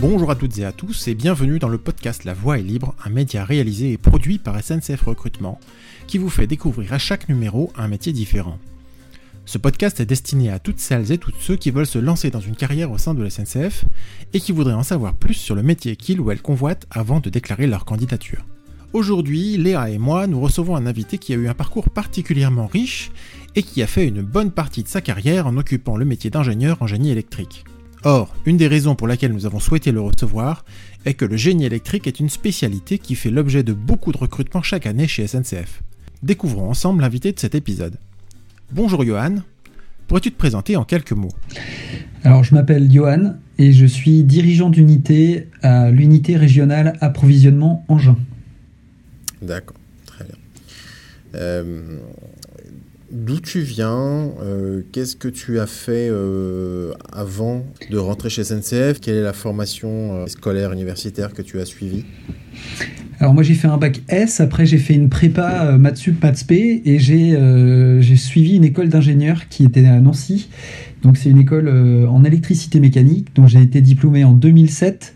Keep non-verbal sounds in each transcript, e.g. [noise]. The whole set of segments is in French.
Bonjour à toutes et à tous et bienvenue dans le podcast La Voix est libre, un média réalisé et produit par SNCF Recrutement qui vous fait découvrir à chaque numéro un métier différent. Ce podcast est destiné à toutes celles et tous ceux qui veulent se lancer dans une carrière au sein de la SNCF et qui voudraient en savoir plus sur le métier qu'ils ou elles convoitent avant de déclarer leur candidature. Aujourd'hui, Léa et moi, nous recevons un invité qui a eu un parcours particulièrement riche et qui a fait une bonne partie de sa carrière en occupant le métier d'ingénieur en génie électrique. Or, une des raisons pour laquelle nous avons souhaité le recevoir est que le génie électrique est une spécialité qui fait l'objet de beaucoup de recrutements chaque année chez SNCF. Découvrons ensemble l'invité de cet épisode. Bonjour Johan, pourrais-tu te présenter en quelques mots? Alors je m'appelle Johan et je suis dirigeant d'unité à l'unité régionale approvisionnement Engin. D'accord, très bien. Euh, D'où tu viens euh, Qu'est-ce que tu as fait euh, avant de rentrer chez SNCF Quelle est la formation euh, scolaire, universitaire que tu as suivie? Alors moi j'ai fait un bac S, après j'ai fait une prépa maths sup, maths et j'ai suivi une école d'ingénieur qui était à Nancy donc c'est une école euh, en électricité mécanique dont j'ai été diplômé en 2007.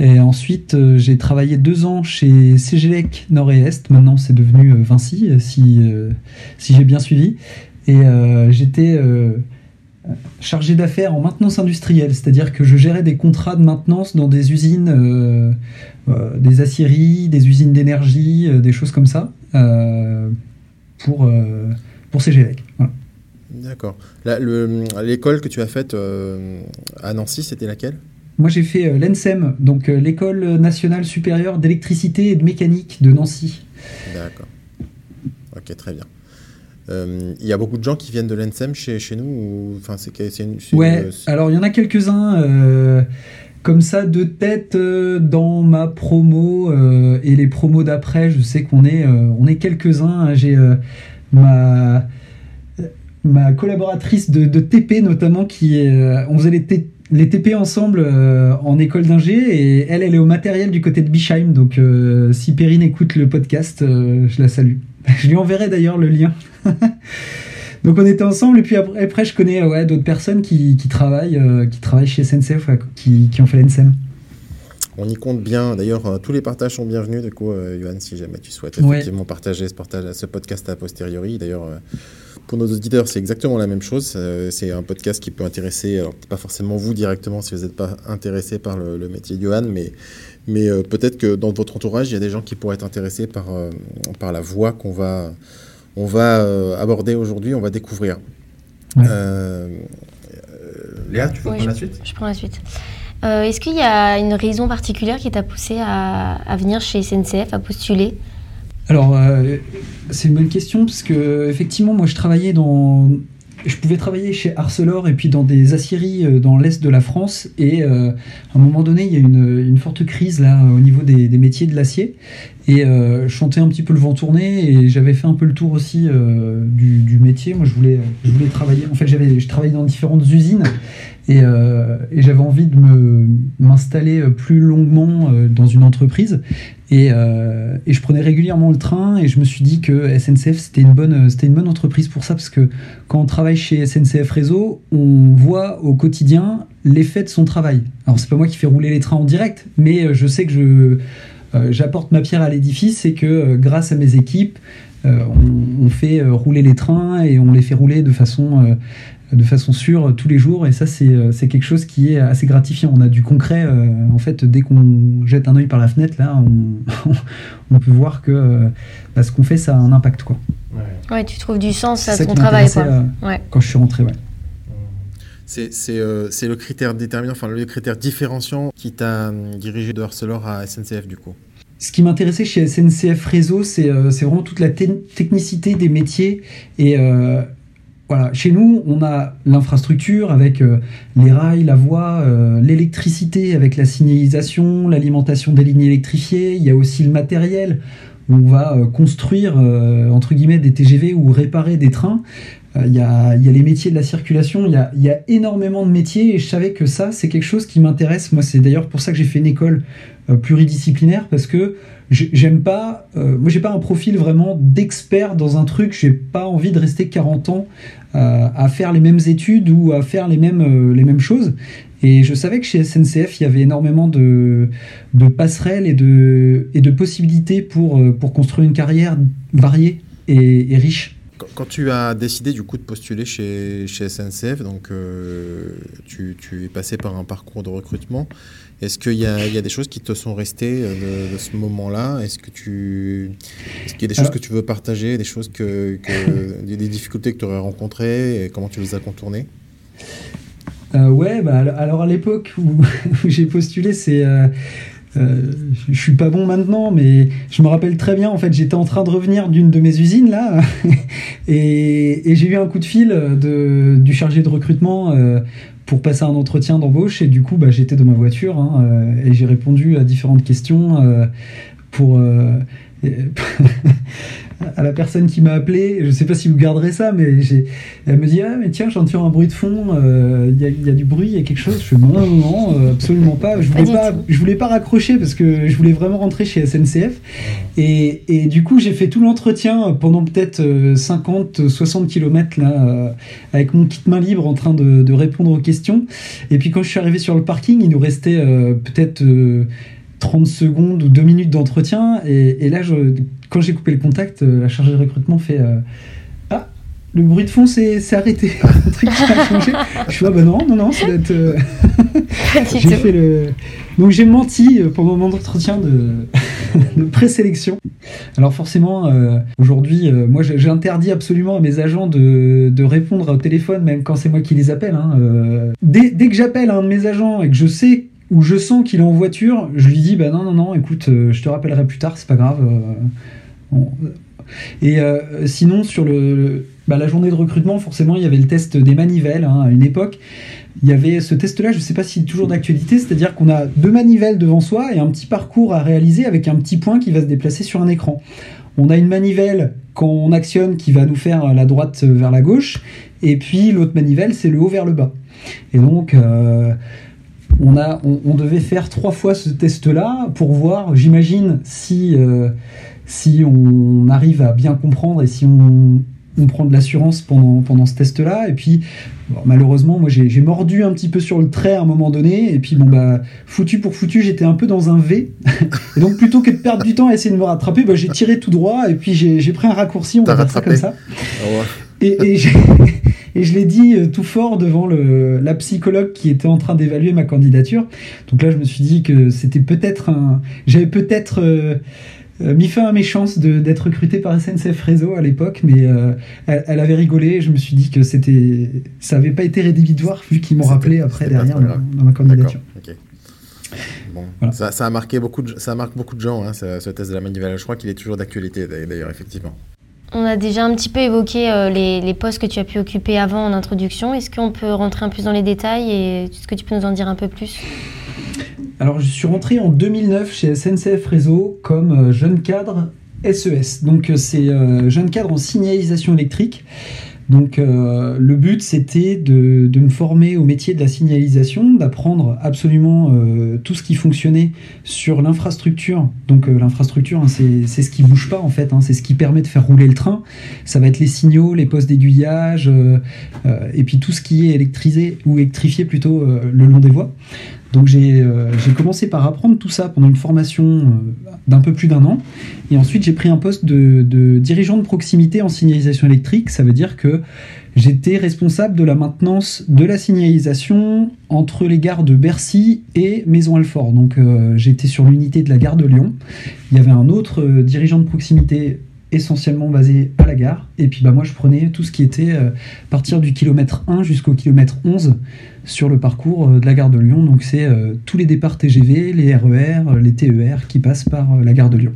Et ensuite euh, j'ai travaillé deux ans chez CGLEC Nord et Est. Maintenant c'est devenu euh, Vinci si, si j'ai bien suivi. Et j'étais chargé d'affaires en maintenance industrielle, c'est-à-dire que je gérais des contrats de maintenance dans des usines, des aciéries, des usines d'énergie, des choses comme ça, pour, pour CGLEC. Voilà. D'accord. L'école que tu as faite euh, à Nancy, c'était laquelle? Moi, j'ai fait euh, l'ENSEM, donc euh, l'École nationale supérieure d'électricité et de mécanique de Nancy. D'accord. Ok, très bien. Il y a beaucoup de gens qui viennent de l'ENSEM chez, chez nous enfin, c'est, Ouais, alors il y en a quelques-uns comme ça de tête dans ma promo et les promos d'après. Je sais qu'on est, on est quelques-uns. J'ai ma ma collaboratrice de, TP notamment qui euh, on faisait les, les TP ensemble euh, en école d'ingé et elle elle est au matériel du côté de Bischheim donc euh, si Perrine écoute le podcast je la salue je lui enverrai d'ailleurs le lien [laughs] donc on était ensemble et puis après, je connais ouais, d'autres personnes qui, qui travaillent qui travaillent chez SNCF qui, qui ont fait l'ENSEM on y compte bien. D'ailleurs, tous les partages sont bienvenus. Du coup, Johan, si jamais tu souhaites effectivement partager ce, partage, ce podcast a posteriori. D'ailleurs, pour nos auditeurs, c'est exactement la même chose. Euh, c'est un podcast qui peut intéresser, alors pas forcément vous directement si vous n'êtes pas intéressé par le, métier de Johan, mais, mais euh, peut-être que dans votre entourage, il y a des gens qui pourraient être intéressés par, euh, par la voie qu'on va, on va aborder aujourd'hui, on va découvrir. Léa, tu veux prendre la suite? Je prends la suite. Est-ce qu'il y a une raison particulière qui t'a poussé à, à venir chez SNCF, à postuler? Alors, euh, c'est une bonne question parce que effectivement, moi, je travaillais dans, je pouvais travailler chez Arcelor et puis dans des aciéries euh, dans l'est de la France. Et euh, à un moment donné, il y a une, une forte crise là au niveau des, métiers de l'acier. Et je chantais un petit peu le vent tourner et j'avais fait un peu le tour aussi du, du, métier. Moi, je voulais, je voulais travailler. En fait, j'avais, je travaillais dans différentes usines et, et j'avais envie de me, m'installer plus longuement dans une entreprise. Euh, et, je prenais régulièrement le train et je me suis dit que SNCF c'était une bonne c'était une bonne entreprise pour ça parce que quand on travaille chez SNCF Réseau, on voit au quotidien l'effet de son travail. Alors c'est pas moi qui fais rouler les trains en direct, mais euh, je sais que je euh, j'apporte ma pierre à l'édifice et que grâce à mes équipes, on, fait rouler les trains et on les fait rouler de façon de façon sûre tous les jours et ça euh, c'est quelque chose qui est assez gratifiant. On a du concret euh, en fait dès qu'on jette un œil par la fenêtre là on, [laughs] on peut voir que euh, bah, ce qu'on fait ça a un impact quoi. Ouais, tu trouves du sens à ton travail Quand je suis rentré ouais. C'est le critère déterminant, enfin le critère différenciant qui t'a dirigé de Arcelor à SNCF du coup. Ce qui m'intéressait chez SNCF Réseau, c'est vraiment toute la technicité des métiers et voilà, chez nous, on a l'infrastructure avec euh, les rails, la voie, euh, l'électricité avec la signalisation, l'alimentation des lignes électrifiées. Il y a aussi le matériel. Où on va euh, construire entre guillemets des TGV ou réparer des trains. Il y, a, les métiers de la circulation. Il y a, énormément de métiers et je savais que ça, c'est quelque chose qui m'intéresse. Moi, c'est d'ailleurs pour ça que j'ai fait une école pluridisciplinaire parce que j'aime pas, moi j'ai pas un profil vraiment d'expert dans un truc, j'ai pas envie de rester 40 ans à, faire les mêmes études ou à faire les mêmes, les mêmes choses. Et je savais que chez SNCF, il y avait énormément de, de passerelles et de, et de possibilités pour, pour construire une carrière variée et, riche. Quand tu as décidé du coup de postuler chez, chez SNCF, donc tu, tu, es passé par un parcours de recrutement. Est-ce qu'il y, y, a des choses qui te sont restées euh, de, ce moment-là? Est-ce que tu, est-ce qu'il y a des choses que tu veux partager, des choses que, [laughs] des difficultés que tu aurais rencontrées et comment tu les as contournées? Euh, Ouais, bah, alors à l'époque [laughs] où, j'ai postulé, c'est euh, euh, je suis pas bon maintenant, mais je me rappelle très bien. En fait, j'étais en train de revenir d'une de mes usines là, [laughs] et, j'ai eu un coup de fil du chargé de recrutement euh, pour passer un entretien d'embauche. Et du coup, bah, j'étais dans ma voiture hein, euh, et j'ai répondu à différentes questions pour. [laughs] Euh, à la personne qui m'a appelé, je sais pas si vous garderez ça, mais elle me dit ah mais tiens j'entends un bruit de fond, il y, a du bruit, il y a quelque chose. Je fais non non non absolument pas. Je voulais voulais pas raccrocher parce que je voulais vraiment rentrer chez SNCF et, et du coup j'ai fait tout l'entretien pendant peut-être 50 60 km là avec mon kit main libre en train de, de, répondre aux questions. Et puis quand je suis arrivé sur le parking, il nous restait peut-être 30 secondes ou 2 minutes d'entretien. Et, là, je, quand j'ai coupé le contact, euh, la chargée de recrutement fait euh, Ah, le bruit de fond s'est arrêté. [laughs] Un truc qui a changé. Je suis Ah, bah non, non, non, ça doit être. Euh, [laughs] j'ai fait le. Donc j'ai menti pendant mon entretien de, [laughs] de présélection. Alors forcément, aujourd'hui, moi j'interdis absolument à mes agents de, de, répondre au téléphone, même quand c'est moi qui les appelle. Hein. Dès, dès, que j'appelle un de mes agents et que je sais où je sens qu'il est en voiture, je lui dis bah non non non, écoute, euh, je te rappellerai plus tard, c'est pas grave. Euh, et euh, sinon sur le, bah, la journée de recrutement, forcément, il y avait le test des manivelles hein, à une époque. Il y avait ce test-là, je ne sais pas si toujours d'actualité, c'est-à-dire qu'on a deux manivelles devant soi et un petit parcours à réaliser avec un petit point qui va se déplacer sur un écran. On a une manivelle quand on actionne qui va nous faire la droite vers la gauche, et puis l'autre manivelle, c'est le haut vers le bas. Et donc, on, a, on, devait faire trois fois ce test-là pour voir, j'imagine, si, euh, si on arrive à bien comprendre et si on, prend de l'assurance pendant, pendant ce test-là. Et puis, malheureusement, moi, j'ai mordu un petit peu sur le trait à un moment donné. Et puis, bon, bah, foutu pour foutu, j'étais un peu dans un V. [laughs] et donc, plutôt que de perdre du temps à essayer de me rattraper, bah, j'ai tiré tout droit et puis j'ai pris un raccourci, on va faire ça comme ça. Ah et, et et je l'ai dit euh, tout fort devant le, la psychologue qui était en train d'évaluer ma candidature. Donc là, je me suis dit que c'était peut-être un. J'avais peut-être. Euh, euh, mis fin à mes chances d'être recruté par SNCF Réseau à l'époque, mais elle, avait rigolé et je me suis dit que c'était, ça n'avait pas été rédhibitoire vu qu'ils m'ont rappelé après derrière dans, ma candidature. Bon. Ça, ça, a marqué beaucoup de, ça marque beaucoup de gens, hein, ce, ce, test de la manivelle. Je crois qu'il est toujours d'actualité d'ailleurs, effectivement. On a déjà un petit peu évoqué euh, les, postes que tu as pu occuper avant en introduction. Est-ce qu'on peut rentrer un peu dans les détails et est-ce que tu peux nous en dire un peu plus? Alors, je suis rentré en 2009 chez SNCF Réseau comme euh, jeune cadre SES. Donc, euh, c'est jeune cadre en signalisation électrique. Donc euh, le but c'était de, me former au métier de la signalisation, d'apprendre absolument euh, tout ce qui fonctionnait sur l'infrastructure. Donc euh, l'infrastructure hein, c'est ce qui bouge pas en fait, hein, c'est ce qui permet de faire rouler le train. Ça va être les signaux, les postes d'aiguillage et puis tout ce qui est électrisé ou électrifié plutôt le long des voies. Donc euh, j'ai commencé par apprendre tout ça pendant une formation euh, d'un peu plus d'un an. Et ensuite j'ai pris un poste de, de, dirigeant de proximité en signalisation électrique. Ça veut dire que j'étais responsable de la maintenance de la signalisation entre les gares de Bercy et Maison-Alfort. Donc euh, j'étais sur l'unité de la gare de Lyon. Il y avait un autre dirigeant de proximité essentiellement basé à la gare. Et puis bah, moi, je prenais tout ce qui était à partir du kilomètre 1 jusqu'au kilomètre 11 sur le parcours euh, de la gare de Lyon. Donc c'est euh, tous les départs TGV, les RER, euh, les TER qui passent par la gare de Lyon.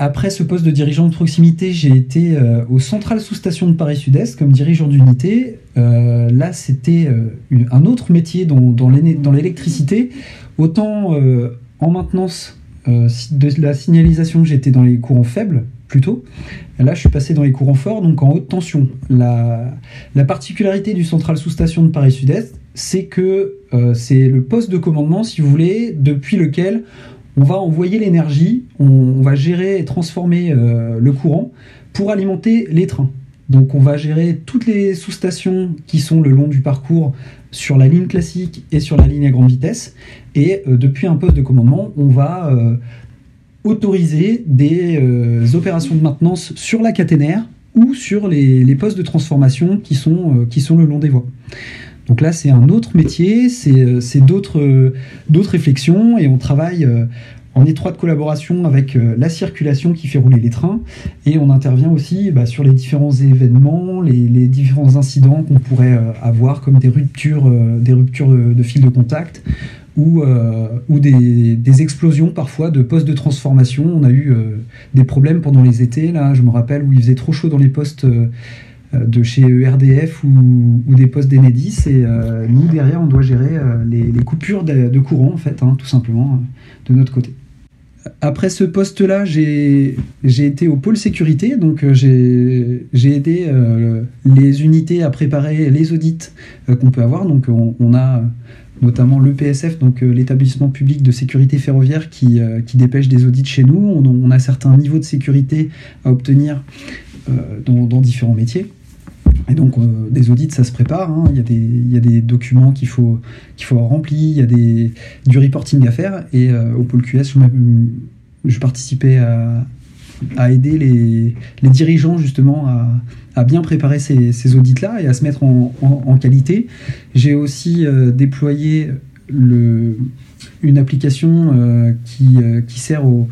Après ce poste de dirigeant de proximité, j'ai été au central sous-station de Paris-Sud-Est comme dirigeant d'unité. là, c'était un autre métier dans, dans l'électricité. Autant en maintenance de la signalisation, j'étais dans les courants faibles plutôt. Là, je suis passé dans les courants forts, donc en haute tension. La, la particularité du central sous-station de Paris-Sud-Est, c'est que euh, c'est le poste de commandement, si vous voulez, depuis lequel on va envoyer l'énergie, on, va gérer et transformer euh, le courant pour alimenter les trains. Donc on va gérer toutes les sous-stations qui sont le long du parcours sur la ligne classique et sur la ligne à grande vitesse. Et euh, depuis un poste de commandement, on va autoriser des euh, opérations de maintenance sur la caténaire ou sur les, postes de transformation qui sont, qui sont le long des voies. Donc là, c'est un autre métier, c'est d'autres réflexions et on travaille en étroite collaboration avec euh, la circulation qui fait rouler les trains et on intervient aussi bah, sur les différents événements, les, différents incidents qu'on pourrait euh, avoir comme des ruptures, euh, des ruptures de, fil de contact ou, ou des, explosions parfois de postes de transformation. On a eu des problèmes pendant les étés, là je me rappelle où il faisait trop chaud dans les postes de chez ERDF ou, des postes d'Enedis et nous derrière on doit gérer les, coupures de, courant en fait, hein, tout simplement de notre côté après ce poste-là, j'ai été au pôle sécurité, donc euh, j'ai aidé euh, les unités à préparer les audits euh, qu'on peut avoir. Donc on, a notamment l'EPSF, donc l'établissement public de sécurité ferroviaire, qui, qui, dépêche des audits chez nous. On, a certains niveaux de sécurité à obtenir dans, différents métiers. Et donc, des audits, ça se prépare. Hein. Il, y a des, il, y a des, documents qu'il faut, qu'il faut il y a des, du reporting à faire. Et au pôle QS, je participais à, aider les, dirigeants justement à, bien préparer ces, audits-là et à se mettre en, qualité. J'ai aussi euh, déployé le, une application euh, qui, euh, qui, sert au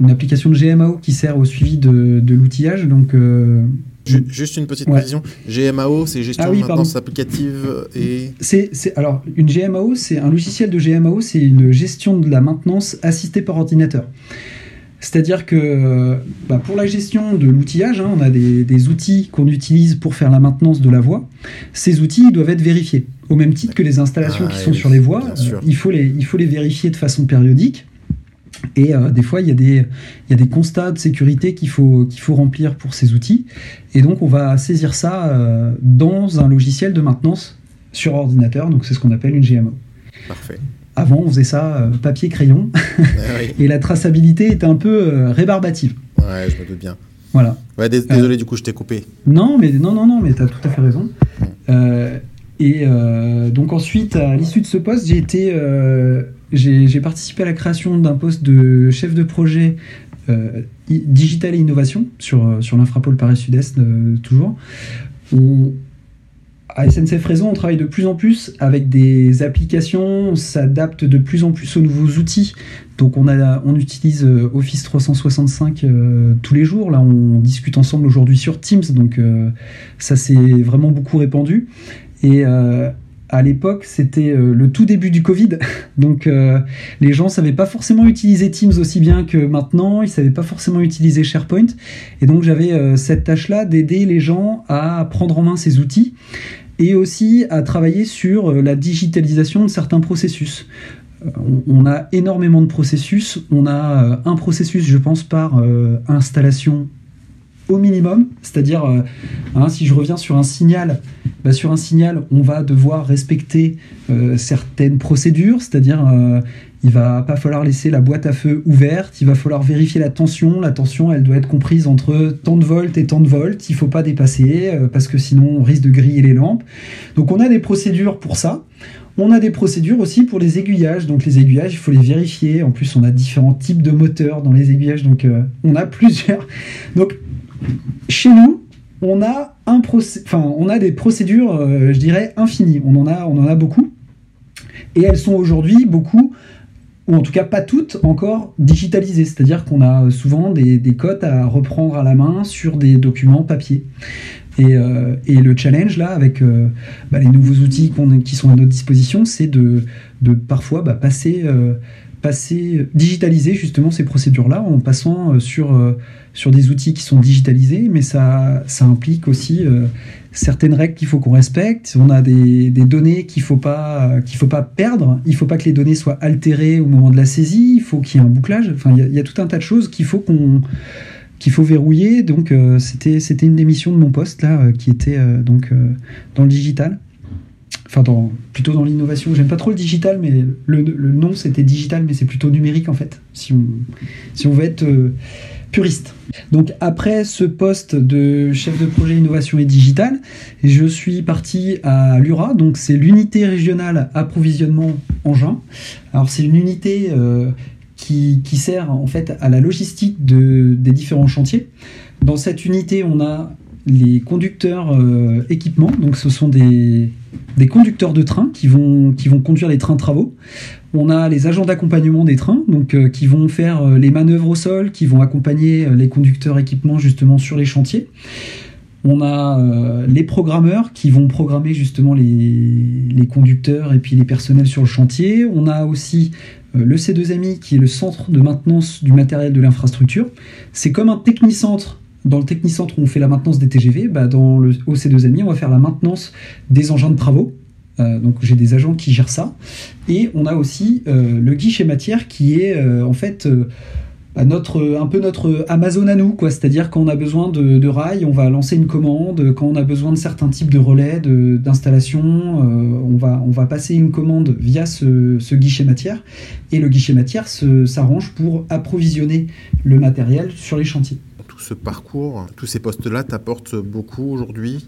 une application de GMAO qui sert au suivi de, de l'outillage. Donc Juste une petite précision. GMAO, c'est gestion ah de maintenance applicative et. C'est, alors, une GMAO, c'est un logiciel de GMAO, c'est une gestion de la maintenance assistée par ordinateur. C'est-à-dire que bah, pour la gestion de l'outillage, hein, on a des, outils qu'on utilise pour faire la maintenance de la voie. Ces outils doivent être vérifiés. Au même titre que les installations qui ah sont sur les voies, il, faut les, il faut les vérifier de façon périodique. Et euh, des fois, il y, a des, il y a des constats de sécurité qu'il faut, qu'il faut remplir pour ces outils. Et donc, on va saisir ça euh, dans un logiciel de maintenance sur ordinateur. Donc, c'est ce qu'on appelle une GMO. Parfait. Avant, on faisait ça euh, papier-crayon. [laughs] Ah et la traçabilité était un peu rébarbative. Ouais, je me doute bien. Voilà. Ouais, désolé, du coup, je t'ai coupé. Non, mais non, non, non, mais tu as tout à fait raison. et donc, ensuite, à l'issue de ce poste, j'ai été j'ai participé à la création d'un poste de chef de projet euh, digital et innovation sur, euh, sur l'infrapole Paris Sud-Est, euh, toujours. À SNCF Réseau, on travaille de plus en plus avec des applications, on s'adapte de plus en plus aux nouveaux outils. Donc on, a, on utilise Office 365 tous les jours. Là, on discute ensemble aujourd'hui sur Teams, donc ça s'est vraiment beaucoup répandu. Et à l'époque, c'était euh, le tout début du Covid, [laughs] donc euh, les gens savaient pas forcément utiliser Teams aussi bien que maintenant, ils savaient pas forcément utiliser SharePoint, et donc j'avais euh, cette tâche-là d'aider les gens à prendre en main ces outils et aussi à travailler sur la digitalisation de certains processus. On a énormément de processus. On a un processus, je pense, par installation au minimum. C'est-à-dire, hein, si je reviens sur un signal, bah, sur un signal, on va devoir respecter euh, certaines procédures, c'est-à-dire euh, il va pas falloir laisser la boîte à feu ouverte, il va falloir vérifier la tension. La tension, elle doit être comprise entre tant de volts et tant de volts. Il faut pas dépasser euh, parce que sinon on risque de griller les lampes. Donc on a des procédures pour ça. On a des procédures aussi pour les aiguillages. Donc les aiguillages, il faut les vérifier. En plus, on a différents types de moteurs dans les aiguillages. Donc on a [laughs] plusieurs. Donc chez nous, on a, des procédures, euh, je dirais, infinies. On en, a, beaucoup. Et elles sont aujourd'hui beaucoup, ou en tout cas pas toutes, encore digitalisées. C'est-à-dire qu'on a souvent des, codes à reprendre à la main sur des documents papier. Et, euh, le challenge là, avec euh, bah, les nouveaux outils qui sont à notre disposition, c'est de, parfois bah, passer, passer, digitaliser justement ces procédures-là en passant sur sur des outils qui sont digitalisés, mais ça, ça implique aussi euh, certaines règles qu'il faut qu'on respecte. On a des, données qu'il ne faut, pas, faut pas perdre. Il ne faut pas que les données soient altérées au moment de la saisie. Il faut qu'il y ait un bouclage. Enfin, il y, a tout un tas de choses qu'il faut qu'on qu'il faut verrouiller. Donc, euh, c'était, c'était une des missions de mon poste, là, euh, qui était donc dans le digital. Plutôt dans l'innovation. J'aime pas trop le digital, mais le, nom, c'était digital, mais c'est plutôt numérique, en fait. Si on, veut être puriste. Donc après ce poste de chef de projet innovation et digital, je suis parti à l'URA, donc c'est l'unité régionale approvisionnement engin. Alors c'est une unité euh, qui, sert en fait à la logistique de, des différents chantiers. Dans cette unité, on a les conducteurs euh, équipements, donc ce sont des, conducteurs de train qui vont, conduire les trains travaux. On a les agents d'accompagnement des trains, donc euh, qui vont faire euh, les manœuvres au sol, qui vont accompagner les conducteurs équipements justement sur les chantiers. On a les programmeurs qui vont programmer justement les, les, conducteurs et puis les personnels sur le chantier. On a aussi le C2MI qui est le centre de maintenance du matériel de l'infrastructure. C'est comme un technicentre dans le technicentre où on fait la maintenance des TGV, bah dans le OC2MI, on va faire la maintenance des engins de travaux. Euh, donc j'ai des agents qui gèrent ça. Et on a aussi euh, le guichet matière qui est euh, en fait bah, notre, un peu notre Amazon à nous. C'est-à-dire quand on a besoin de, rails, on va lancer une commande. Quand on a besoin de certains types de relais, d'installation, on, va, on va passer une commande via ce, ce guichet matière. Et le guichet matière s'arrange pour approvisionner le matériel sur les chantiers ce parcours, tous ces postes-là t'apportent beaucoup aujourd'hui?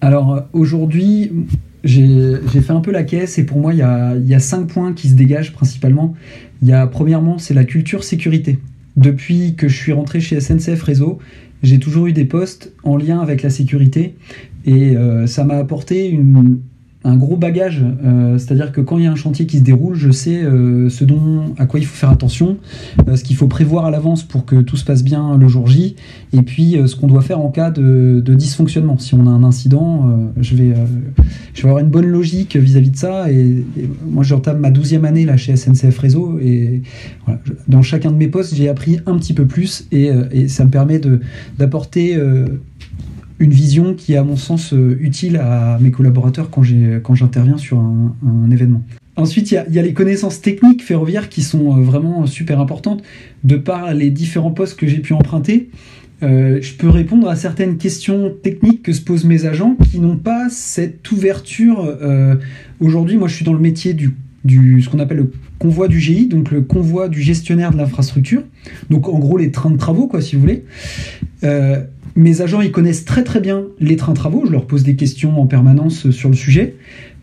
Alors aujourd'hui, j'ai fait un peu la caisse et pour moi, il y, a, cinq points qui se dégagent principalement. Il y a premièrement, c'est la culture sécurité. Depuis que je suis rentré chez SNCF Réseau, j'ai toujours eu des postes en lien avec la sécurité et euh, ça m'a apporté une, un gros bagage, euh, c'est-à-dire que quand il y a un chantier qui se déroule, je sais euh, ce dont, à quoi il faut faire attention, euh, ce qu'il faut prévoir à l'avance pour que tout se passe bien le jour J, et puis ce qu'on doit faire en cas de, dysfonctionnement. Si on a un incident, je, vais, je vais avoir une bonne logique vis-à-vis de ça, et, moi j'entame ma douzième année là chez SNCF Réseau, et dans chacun de mes postes, j'ai appris un petit peu plus, et, et ça me permet d'apporter une vision qui est à mon sens euh, utile à mes collaborateurs quand j'interviens sur un, événement. Ensuite, il y, a les connaissances techniques ferroviaires qui sont euh, vraiment super importantes. De par les différents postes que j'ai pu emprunter, euh, je peux répondre à certaines questions techniques que se posent mes agents qui n'ont pas cette ouverture. Aujourd'hui, moi, je suis dans le métier du, du ce qu'on appelle le convoi du GI, donc le convoi du gestionnaire de l'infrastructure. Donc, en gros, les trains de travaux, quoi, si vous voulez mes agents, ils connaissent très très bien les trains travaux, je leur pose des questions en permanence sur le sujet,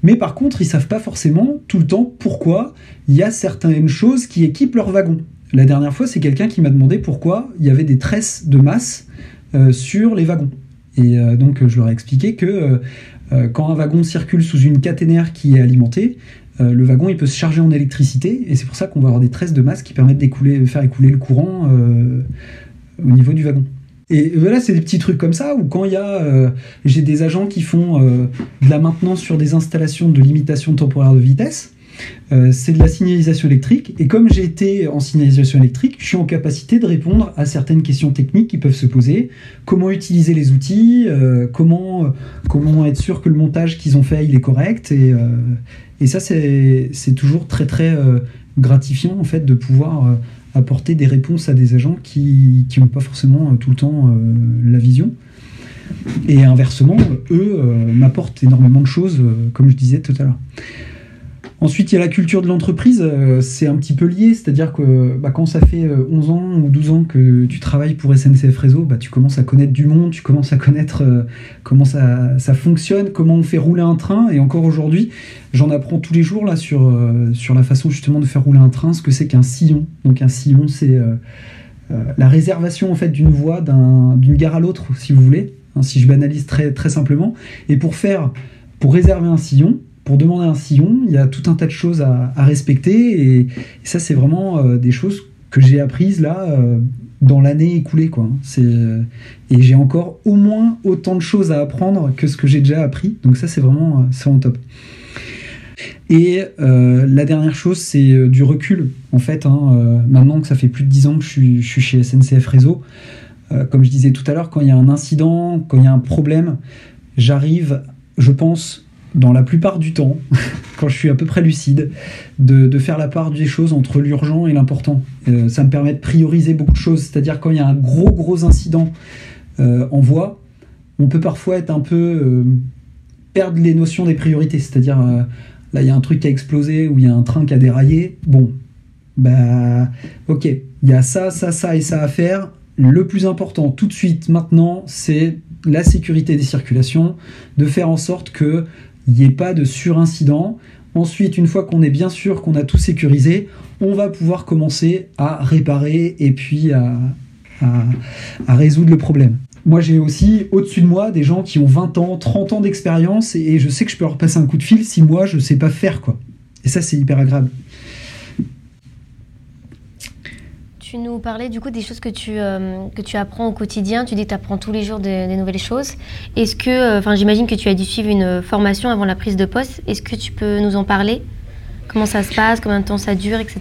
mais par contre, ils savent pas forcément tout le temps pourquoi il y a certaines choses qui équipent leurs wagons. La dernière fois, c'est quelqu'un qui m'a demandé pourquoi il y avait des tresses de masse euh, sur les wagons. Et euh, donc, je leur ai expliqué que euh, quand un wagon circule sous une caténaire qui est alimentée, le wagon il peut se charger en électricité, et c'est pour ça qu'on va avoir des tresses de masse qui permettent de faire écouler le courant au niveau du wagon. Et voilà, c'est des petits trucs comme ça, où quand il y a, euh, j'ai des agents qui font euh, de la maintenance sur des installations de limitation temporaire de vitesse, euh, c'est de la signalisation électrique. Et comme j'ai été en signalisation électrique, je suis en capacité de répondre à certaines questions techniques qui peuvent se poser. Comment utiliser les outils comment, comment être sûr que le montage qu'ils ont fait il est correct Et, ça, c'est toujours très très gratifiant en fait de pouvoir apporter des réponses à des agents qui n'ont pas forcément euh, tout le temps euh, la vision. Et inversement, eux euh, m'apportent énormément de choses, comme je disais tout à l'heure. Ensuite, il y a la culture de l'entreprise, euh, c'est un petit peu lié, c'est-à-dire que bah, quand ça fait 11 euh, ans ou 12 ans que tu travailles pour SNCF Réseau, bah, tu commences à connaître du monde, tu commences à connaître euh, comment ça, fonctionne, comment on fait rouler un train, et encore aujourd'hui, j'en apprends tous les jours là sur, sur la façon justement de faire rouler un train, ce que c'est qu'un sillon. Donc un sillon, c'est la réservation en fait d'une voie d'une gare à l'autre, si vous voulez, hein, si je banalise très, très simplement. Et pour faire, pour réserver un sillon, pour demander un sillon, il y a tout un tas de choses à, respecter et, ça c'est vraiment euh, des choses que j'ai apprises là euh, dans l'année écoulée quoi. Euh, et j'ai encore au moins autant de choses à apprendre que ce que j'ai déjà appris. Donc ça c'est vraiment vraiment top. Et la dernière chose, c'est du recul. En fait, hein, maintenant que ça fait plus de 10 ans que je suis chez SNCF Réseau, comme je disais tout à l'heure, quand il y a un incident, quand il y a un problème, j'arrive, je pense, dans la plupart du temps, [laughs] quand je suis à peu près lucide, de, faire la part des choses entre l'urgent et l'important. Euh, ça me permet de prioriser beaucoup de choses. C'est-à-dire quand il y a un gros gros incident euh, en voie, on peut parfois être un peu euh, perdre les notions des priorités. C'est-à-dire là il y a un truc qui a explosé ou il y a un train qui a déraillé. Bon, bah ok, il y a ça, ça, ça et ça à faire. le plus important tout de suite maintenant, c'est la sécurité des circulations, de faire en sorte qu'il n'y ait pas de surincident. Ensuite, une fois qu'on est bien sûr qu'on a tout sécurisé, on va pouvoir commencer à réparer et puis à, résoudre le problème. Moi, j'ai aussi au-dessus de moi des gens qui ont 20 ans, 30 ans d'expérience et, je sais que je peux leur passer un coup de fil si moi je ne sais pas faire quoi. Et ça, c'est hyper agréable. Tu nous parlais du coup des choses que tu, euh, que tu apprends au quotidien. Tu dis que tu apprends tous les jours des nouvelles choses. Est-ce que, euh, enfin, j'imagine que tu as dû suivre une formation avant la prise de poste. Est-ce que tu peux nous en parler? Comment ça se passe? Combien de temps ça dure, etc.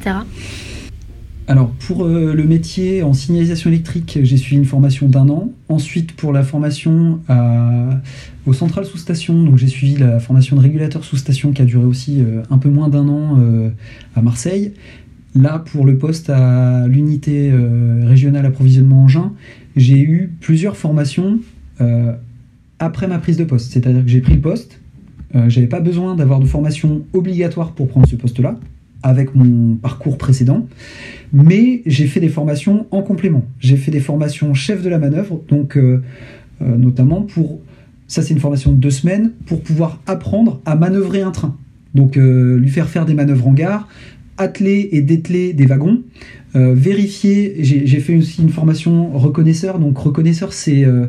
Alors, pour euh, le métier en signalisation électrique, j'ai suivi une formation d'un an. Ensuite, pour la formation au central sous-station, donc j'ai suivi la formation de régulateur sous-station qui a duré aussi un peu moins d'un an à Marseille. Là, pour le poste à l'unité euh, régionale approvisionnement engin, j'ai eu plusieurs formations euh, après ma prise de poste. C'est-à-dire que j'ai pris le poste, euh, j'avais pas besoin d'avoir de formation obligatoire pour prendre ce poste-là, avec mon parcours précédent, mais j'ai fait des formations en complément. J'ai fait des formations chef de la manœuvre, donc notamment pour, ça c'est une formation de deux semaines, pour pouvoir apprendre à manœuvrer un train. Donc lui faire faire des manœuvres en gare, atteler et dételer des wagons, euh, vérifier, j'ai fait aussi une formation reconnaisseur, donc reconnaisseur c'est euh,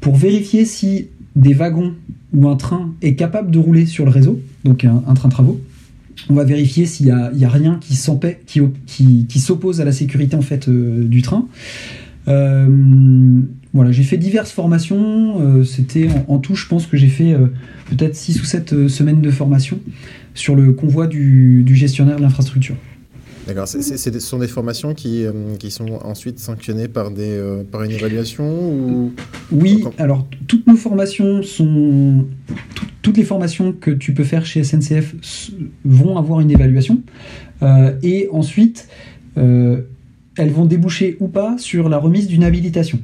pour vérifier si des wagons ou un train est capable de rouler sur le réseau, donc un, train travaux. On va vérifier s'il n'y a, rien qui qui, qui, s'oppose à la sécurité en fait euh, du train. Voilà, j'ai fait diverses formations. C'était en, en, tout, je pense que j'ai fait peut-être 6 ou 7 semaines de formation sur le convoi du, gestionnaire de l'infrastructure. D'accord, ce sont des formations qui, euh, qui sont ensuite sanctionnées par, des, euh, par une évaluation ou... Oui, alors toutes nos formations sont... toutes les formations que tu peux faire chez SNCF vont avoir une évaluation. Euh, et ensuite, elles vont déboucher ou pas sur la remise d'une habilitation.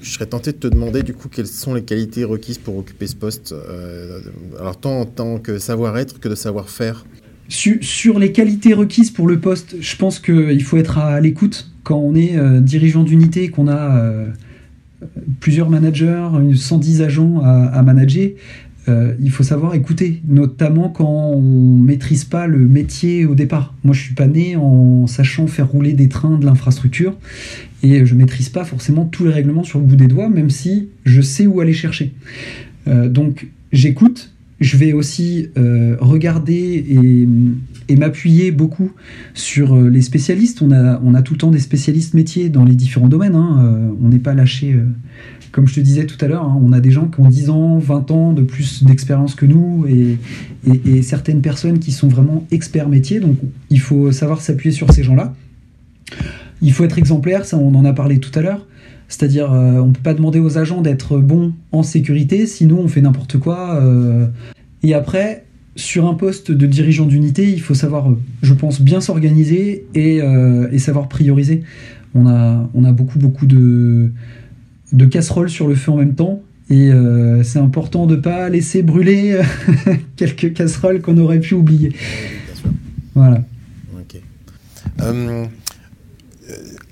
Je serais tenté de te demander du coup quelles sont les qualités requises pour occuper ce poste, euh, alors tant en tant que savoir-être que de savoir-faire. Sur, les qualités requises pour le poste, je pense qu'il faut être à, l'écoute quand on est euh, dirigeant d'unité, qu'on a euh, plusieurs managers, 110 agents à, à manager. il faut savoir écouter, notamment quand on maîtrise pas le métier au départ. Moi, je suis pas né en sachant faire rouler des trains de l'infrastructure et je maîtrise pas forcément tous les règlements sur le bout des doigts, même si je sais où aller chercher. Euh, donc j'écoute, je vais aussi euh, regarder et, m'appuyer beaucoup sur euh, les spécialistes. On a, tout le temps des spécialistes métiers dans les différents domaines. Hein. on n'est pas lâché, comme je te disais tout à l'heure, hein. on a des gens qui ont 10 ans, 20 ans de plus d'expérience que nous et, certaines personnes qui sont vraiment experts métiers. Donc il faut savoir s'appuyer sur ces gens-là. Il faut être exemplaire, ça on en a parlé tout à l'heure. C'est-à-dire, euh, on ne peut pas demander aux agents d'être bons en sécurité, sinon on fait n'importe quoi. Euh. Et après, sur un poste de dirigeant d'unité, il faut savoir, je pense, bien s'organiser et, euh, savoir prioriser. On a, on a beaucoup, beaucoup de, de casseroles sur le feu en même temps. Et c'est important de ne pas laisser brûler [laughs] quelques casseroles qu'on aurait pu oublier. Voilà. Ok.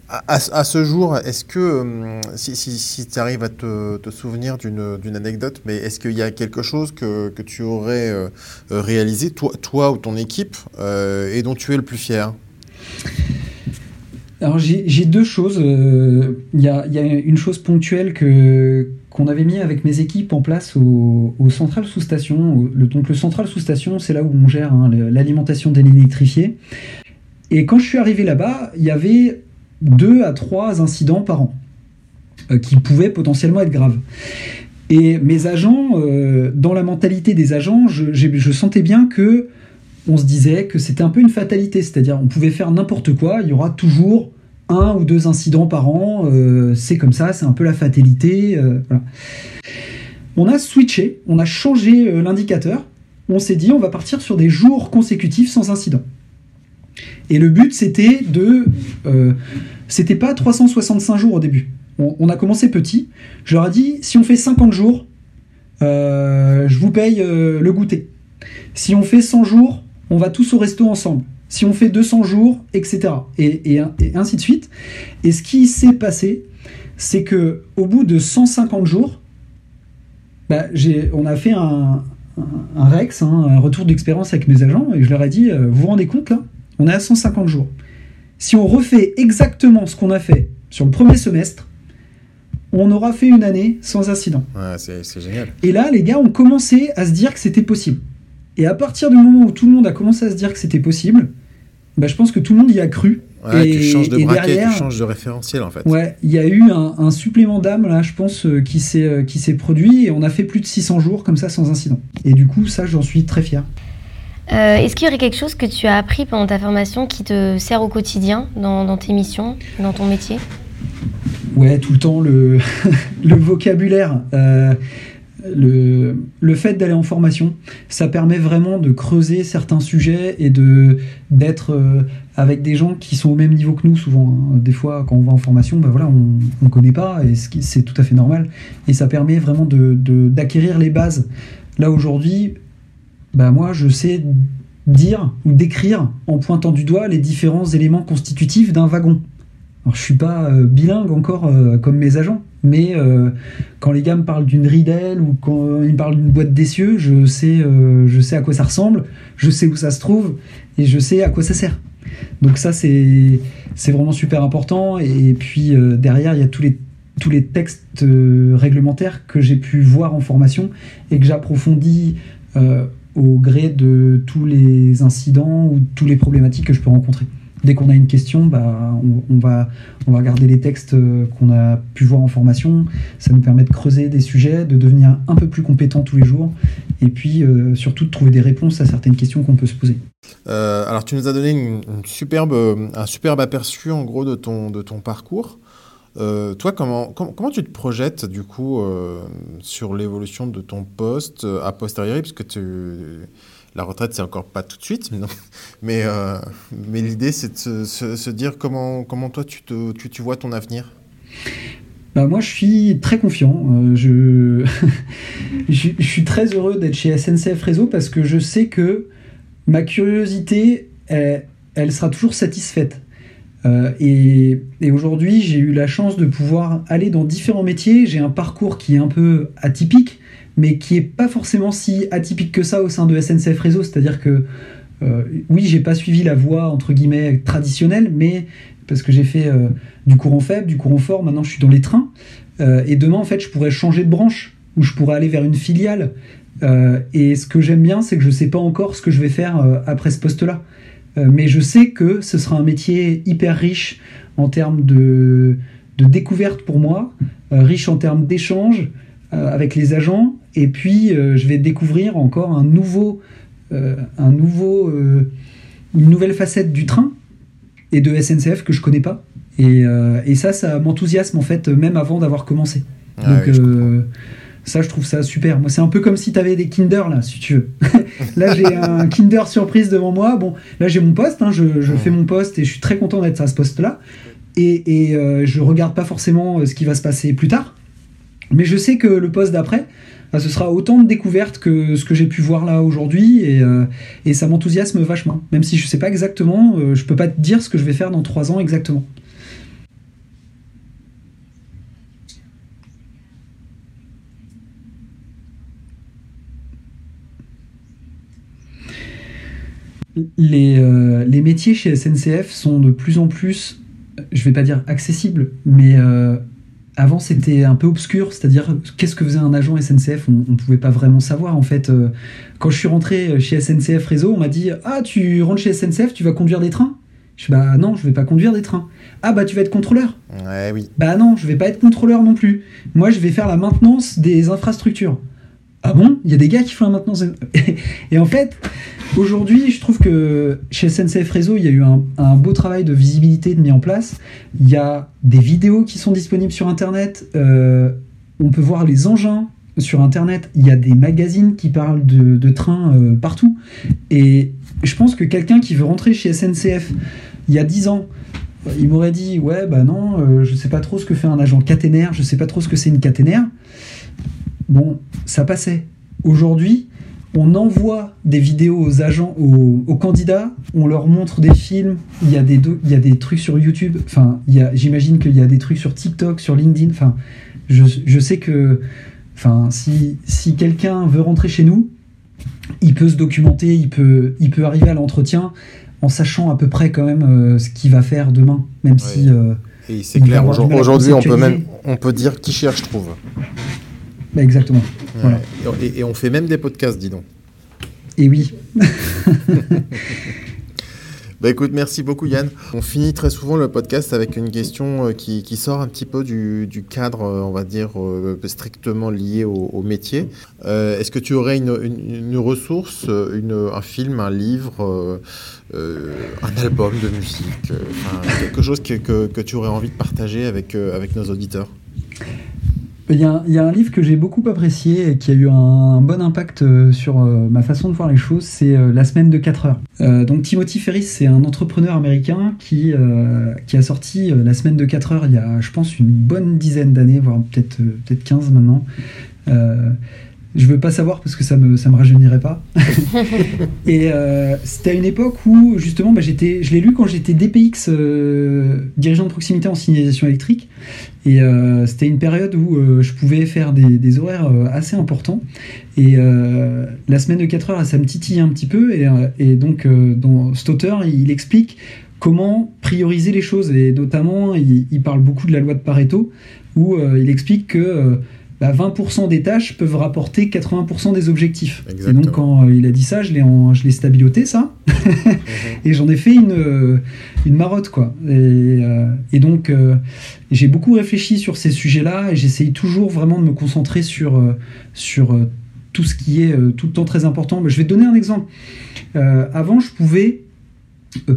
À, ce jour, est-ce que, euh, si, tu arrives à te, souvenir d'une anecdote, mais est-ce qu'il y a quelque chose que, tu aurais euh, réalisé, toi, toi, ou ton équipe, euh, et dont tu es le plus fier? Alors j'ai deux choses. Il y, a, une chose ponctuelle que qu'on avait mis avec mes équipes en place au, central sous-station. Donc le central sous-station, c'est là où on gère hein, l'alimentation des électrifiées. Et quand je suis arrivé là-bas, il y avait deux à trois incidents par an euh, qui pouvaient potentiellement être graves. Et mes agents, euh, dans la mentalité des agents, je, sentais bien que on se disait que c'était un peu une fatalité, c'est-à-dire on pouvait faire n'importe quoi, il y aura toujours un ou deux incidents par an, euh, c'est comme ça, c'est un peu la fatalité. On a switché, on a changé l'indicateur, on s'est dit on va partir sur des jours consécutifs sans incident. Et le but, c'était de. Euh, c'était pas 365 jours au début. On, a commencé petit. Je leur ai dit si on fait 50 jours, euh, je vous paye euh, le goûter. Si on fait 100 jours, on va tous au resto ensemble. si on fait 200 jours, etc. Et, ainsi de suite. Et ce qui s'est passé, c'est que au bout de 150 jours, bah, on a fait un, Rex, hein, un retour d'expérience avec mes agents, et je leur ai dit, euh, vous vous rendez compte là? On est à 150 jours. Si on refait exactement ce qu'on a fait sur le premier semestre, on aura fait une année sans incident. Ouais, c'est génial. Et là, les gars ont commencé à se dire que c'était possible. Et à partir du moment où tout le monde a commencé à se dire que c'était possible, bah, je pense que tout le monde y a cru. Ouais, et, tu changes de braquet, tu changes de référentiel en fait. Ouais, il y a eu un, supplément d'âme là, je pense, euh, qui s'est euh, qui s'est produit et on a fait plus de 600 jours comme ça sans incident. Et du coup, ça, j'en suis très fier. Euh, est-ce qu'il y aurait quelque chose que tu as appris pendant ta formation qui te sert au quotidien dans, tes missions, dans ton métier? Ouais, tout le temps [laughs] le, vocabulaire. Euh, le, le, fait d'aller en formation, ça permet vraiment de creuser certains sujets et d'être euh, avec des gens qui sont au même niveau que nous souvent. Hein. Des fois, quand on va en formation, ben voilà, on ne connaît pas et c'est tout à fait normal. Et ça permet vraiment de, d'acquérir les bases. Là aujourd'hui, bah moi je sais dire ou décrire en pointant du doigt les différents éléments constitutifs d'un wagon. Alors, je suis pas euh, bilingue encore euh, comme mes agents, mais euh, quand les gars me parlent d'une ridelle ou quand ils me parlent d'une boîte d'essieux, je sais, je sais à quoi ça ressemble, je sais où ça se trouve et je sais à quoi ça sert. Donc ça c'est vraiment super important et puis derrière il y a tous les tous les textes réglementaires que j'ai pu voir en formation et que j'approfondis au gré de tous les incidents ou tous les problématiques que je peux rencontrer dès qu'on a une question, bah, on, va, regarder les textes euh, qu'on a pu voir en formation. Ça nous permet de creuser des sujets, de devenir un peu plus compétent tous les jours, et puis euh, surtout de trouver des réponses à certaines questions qu'on peut se poser. Euh, alors tu nous as donné un superbe aperçu en gros de ton parcours. Toi, comment, comment, tu te projettes du coup sur l'évolution de ton poste a posteriori, puisque tu la retraite, c'est encore pas tout de suite, mais, [laughs] mais, euh, mais l'idée, c'est de se, dire comment, comment toi, tu, tu, vois ton avenir? Bah moi, je suis très confiant. Euh, je... [laughs] je, suis très heureux d'être chez SNCF Réseau parce que je sais que ma curiosité, elle, sera toujours satisfaite. Euh, et, aujourd'hui, j'ai eu la chance de pouvoir aller dans différents métiers. J'ai un parcours qui est un peu atypique mais qui est pas forcément si atypique que ça au sein de SNCF Réseau. C'est-à-dire que euh, oui, j'ai pas suivi la voie entre guillemets traditionnelle, mais parce que j'ai fait euh, du courant faible, du courant fort. Maintenant, je suis dans les trains. Et demain, en fait, je pourrais changer de branche ou je pourrais aller vers une filiale. et ce que j'aime bien, c'est que je sais pas encore ce que je vais faire après ce poste-là. Mais je sais que ce sera un métier hyper riche en termes de, de découverte pour moi, riche en termes d'échanges avec les agents, et puis, euh, je vais découvrir encore un nouveau, euh, un nouveau, euh, une nouvelle facette du train et de SNCF que je connais pas. Et, et ça, ça m'enthousiasme en fait, même avant d'avoir commencé. Ah Donc, ça, je trouve ça super. Moi, c'est un peu comme si tu avais des Kinder, là, si tu veux. [laughs] là, j'ai un Kinder surprise devant moi. Bon, là, j'ai mon poste, hein, je, je fais mon poste et je suis très content d'être à ce poste-là. Et, et je regarde pas forcément ce qui va se passer plus tard. Mais je sais que le poste d'après, ce sera autant de découvertes que ce que j'ai pu voir là aujourd'hui et, euh, ça m'enthousiasme vachement. Même si je sais pas exactement, euh, je peux pas te dire ce que je vais faire dans trois ans exactement. Les, euh, les, métiers chez SNCF sont de plus en plus, je vais pas dire accessibles, mais avant c'était un peu obscur, c'est-à-dire qu'est-ce que faisait un agent SNCF On ne pouvait pas vraiment savoir en fait. Euh, quand je suis rentré chez SNCF Réseau, on m'a dit Ah, tu rentres chez SNCF, tu vas conduire des trains? Je dis Bah non, je vais pas conduire des trains. Ah, bah tu vas être contrôleur Ouais, oui. Bah non, je vais pas être contrôleur non plus. Moi, je vais faire la maintenance des infrastructures. Ah bon? Il y a des gars qui font la maintenance. [laughs] Et en fait, aujourd'hui, je trouve que chez SNCF Réseau, il y a eu un, beau travail de visibilité de mis en place. Il y a des vidéos qui sont disponibles sur Internet. Euh, on peut voir les engins sur Internet. Il y a des magazines qui parlent de, trains euh, partout. Et je pense que quelqu'un qui veut rentrer chez SNCF il y a 10 ans, il m'aurait dit Ouais, bah non, euh, je sais pas trop ce que fait un agent caténaire, je sais pas trop ce que c'est une caténaire bon, ça passait. Aujourd'hui, on envoie des vidéos aux agents, aux, candidats, on leur montre des films, il y a des, il y a des trucs sur YouTube, enfin, j'imagine qu'il y a des trucs sur TikTok, sur LinkedIn, enfin, je, je sais que, enfin, si, si quelqu'un veut rentrer chez nous, il peut se documenter, il peut, il peut arriver à l'entretien en sachant à peu près quand même euh, ce qu'il va faire demain, même si... Euh, et c'est clair, aujourd'hui on peut même on peut dire qui cherche trouve. Bah, exactement. Et, on fait même des podcasts, dis donc. Et oui. [laughs] Bah écoute, merci beaucoup Yann. On finit très souvent le podcast avec une question euh, qui, sort un petit peu du, cadre, euh, on va dire, euh, strictement lié au, métier. Est-ce que tu aurais une, ressource, un film, un livre, un album de musique, quelque chose que, que, tu aurais envie de partager avec, avec nos auditeurs? Il y, a, un livre que j'ai beaucoup apprécié et qui a eu un, bon impact euh, sur euh, ma façon de voir les choses, c'est euh, La semaine de 4 heures. donc Timothy Ferris, c'est un entrepreneur américain qui, a sorti La semaine de 4 heures il y a, je pense, une bonne dizaine d'années, voire peut-être peut 15 maintenant. Je veux pas savoir parce que ça me, ça me rajeunirait pas. [laughs] et euh, c'était à une époque où, justement, bah, j'étais, je l'ai lu quand j'étais DPX, euh, dirigeant de proximité en signalisation électrique. Et euh, c'était une période où je pouvais faire des, des horaires assez importants. Et la semaine de 4 heures, ça me titille un petit peu. Et, et donc, dans cet auteur, il explique comment prioriser les choses. Et notamment, il, il, parle beaucoup de la loi de Pareto, où il explique que 20% bah, des tâches peuvent rapporter 80% des objectifs. Et donc quand euh, il a dit ça, je l'ai, je l'ai stabiloté ça, mhm. [laughs] et j'en ai fait une, euh, une marotte quoi. Et, euh, et donc j'ai beaucoup réfléchi sur ces sujets-là et j'essaye toujours vraiment de me concentrer sur, sur tout ce qui est tout le temps très important. Mais je vais te donner un exemple. avant, je pouvais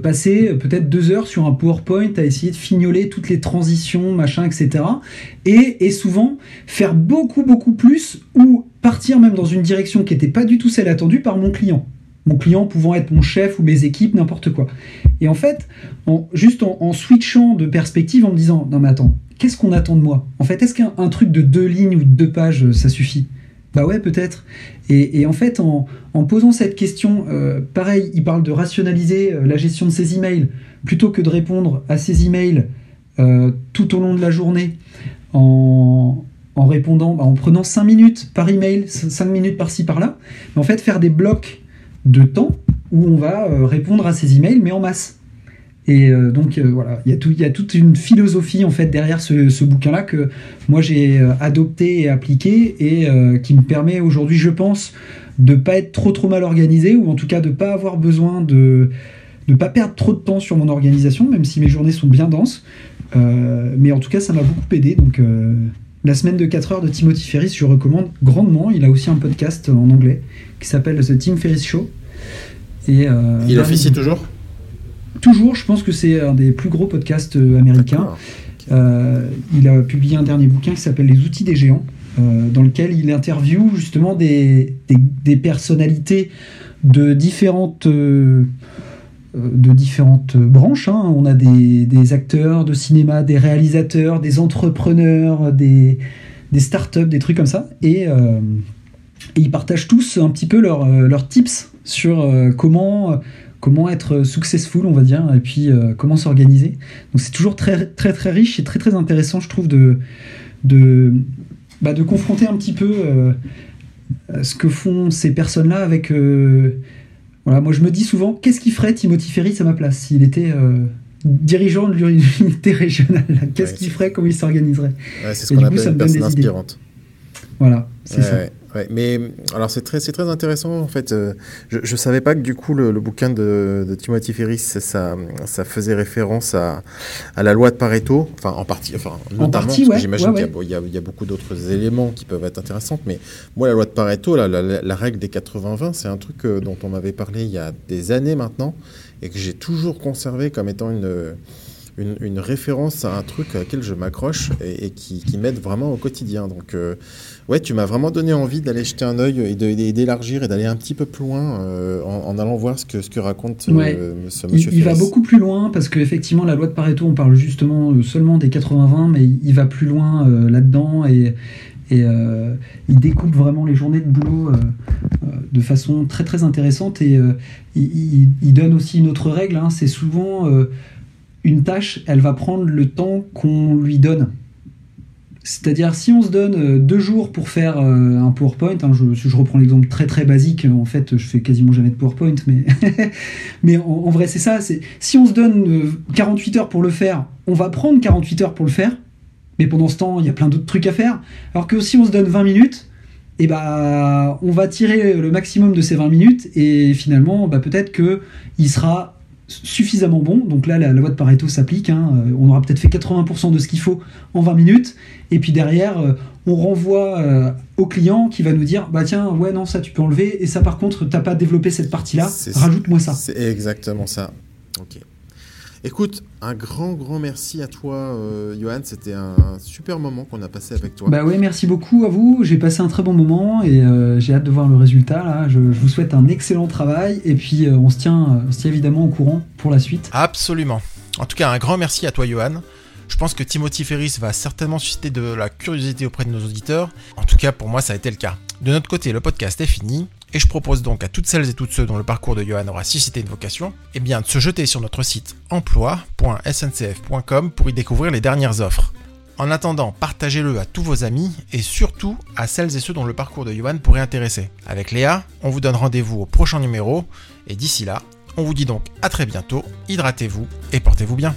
passer peut-être deux heures sur un PowerPoint à essayer de fignoler toutes les transitions, machin, etc. Et, souvent faire beaucoup, beaucoup plus ou partir même dans une direction qui n'était pas du tout celle attendue par mon client. Mon client pouvant être mon chef ou mes équipes, n'importe quoi. Et en fait, en, juste en, switchant de perspective, en me disant, non mais attends, qu'est-ce qu'on attend de moi? En fait, est-ce qu'un truc de deux lignes ou de deux pages, ça suffit? Bah ouais, peut-être. Et, en fait, en, posant cette question, euh, pareil, il parle de rationaliser euh, la gestion de ses emails plutôt que de répondre à ses emails euh, tout au long de la journée en, répondant, bah, en prenant 5 minutes par email, 5 minutes par-ci par-là. Mais en fait, faire des blocs de temps où on va répondre à ses emails, mais en masse. Et euh, donc euh, voilà, il y, a toute une philosophie en fait derrière ce, bouquin-là que moi j'ai euh, adopté et appliqué et qui me permet aujourd'hui, je pense, de pas être trop trop mal organisé ou en tout cas de pas avoir besoin de ne pas perdre trop de temps sur mon organisation, même si mes journées sont bien denses. mais en tout cas, ça m'a beaucoup aidé. Donc la semaine de 4 heures de Timothy Ferris, je recommande grandement. Il a aussi un podcast en anglais qui s'appelle The Tim Ferris Show. Et, il officie toujours? Toujours, je pense que c'est un des plus gros podcasts euh, américains. Euh, il a publié un dernier bouquin qui s'appelle Les outils des géants, euh, dans lequel il interviewe justement des, des, personnalités de différentes, de différentes branches. Hein. On a des, des, acteurs de cinéma, des réalisateurs, des entrepreneurs, des, des startups, des trucs comme ça. Et, ils partagent tous un petit peu leurs tips sur comment comment être successful, on va dire, et puis euh, comment s'organiser. Donc c'est toujours très très très riche et très très intéressant, je trouve, de de, bah, de confronter un petit peu euh, ce que font ces personnes-là avec. Euh, voilà, moi je me dis souvent, qu'est-ce qu'il ferait Timothy Ferris à ma place s'il était dirigeant de l'unité régionale? Qu'est-ce qu'il ferait Comment il s'organiserait? C'est ce qu'on appelle une personne inspirante. Voilà, c'est ça. Ouais, mais alors c'est très, c'est très intéressant en fait. Euh, je, je savais pas que du coup le, bouquin de, de, Timothy Ferris, ça, ça faisait référence à, à la loi de Pareto, enfin en partie, enfin notamment, parce que j'imagine qu'il y, y, a beaucoup d'autres éléments qui peuvent être intéressants. Mais moi, la loi de Pareto, la, la, règle des 80-20, c'est un truc euh, dont on m'avait parlé il y a des années maintenant et que j'ai toujours conservé comme étant une une, référence à un truc à laquelle je m'accroche et, qui, m'aide vraiment au quotidien. Donc, euh, ouais, tu m'as vraiment donné envie d'aller jeter un œil et d'élargir et d'aller un petit peu plus loin euh, en, allant voir ce que, ce que raconte euh, ce monsieur. Il, il va beaucoup plus loin parce qu'effectivement, la loi de Pareto, on parle justement seulement des 80-20, mais il va plus loin là-dedans et, Et il découpe vraiment les journées de boulot de façon très très intéressante. Et il, donne aussi une autre règle, hein. c'est souvent une tâche, elle va prendre le temps qu'on lui donne. C'est-à-dire, si on se donne euh, deux jours pour faire euh, un PowerPoint, hein, je, reprends l'exemple très très basique, en fait, je fais quasiment jamais de PowerPoint, mais, [laughs] mais en, vrai, c'est ça. Si on se donne 48 euh, heures pour le faire, on va prendre 48 heures pour le faire, mais pendant ce temps, il y a plein d'autres trucs à faire. Alors que si on se donne 20 minutes, et eh bah, on va tirer le maximum de ces 20 minutes, et finalement, bah, peut-être que il sera suffisamment bon. Donc là, la, loi de Pareto s'applique. Hein. Euh, on aura peut-être fait 80% de ce qu'il faut en 20 minutes. Et puis derrière, euh, on renvoie euh, au client qui va nous dire Bah tiens, ouais, non, ça tu peux enlever. Et ça, par contre, t'as pas développé cette partie-là. Rajoute-moi ça. C'est exactement ça. Ok. Écoute, un grand, grand merci à toi, euh, Johan. C'était un, super moment qu'on a passé avec toi. Bah ouais, merci beaucoup à vous. J'ai passé un très bon moment et euh, j'ai hâte de voir le résultat. Là. Je, vous souhaite un excellent travail et puis euh, on, se tient, on se tient évidemment au courant pour la suite. Absolument. En tout cas, un grand merci à toi, Johan. Je pense que Timothy Ferris va certainement susciter de la curiosité auprès de nos auditeurs. En tout cas, pour moi, ça a été le cas. De notre côté, le podcast est fini. Et je propose donc à toutes celles et tous ceux dont le parcours de Johan aura suscité une vocation, eh de se jeter sur notre site emploi.sncf.com pour y découvrir les dernières offres. En attendant, partagez-le à tous vos amis et surtout à celles et ceux dont le parcours de Johan pourrait intéresser. Avec Léa, on vous donne rendez-vous au prochain numéro et d'ici là, on vous dit donc à très bientôt, hydratez-vous et portez-vous bien.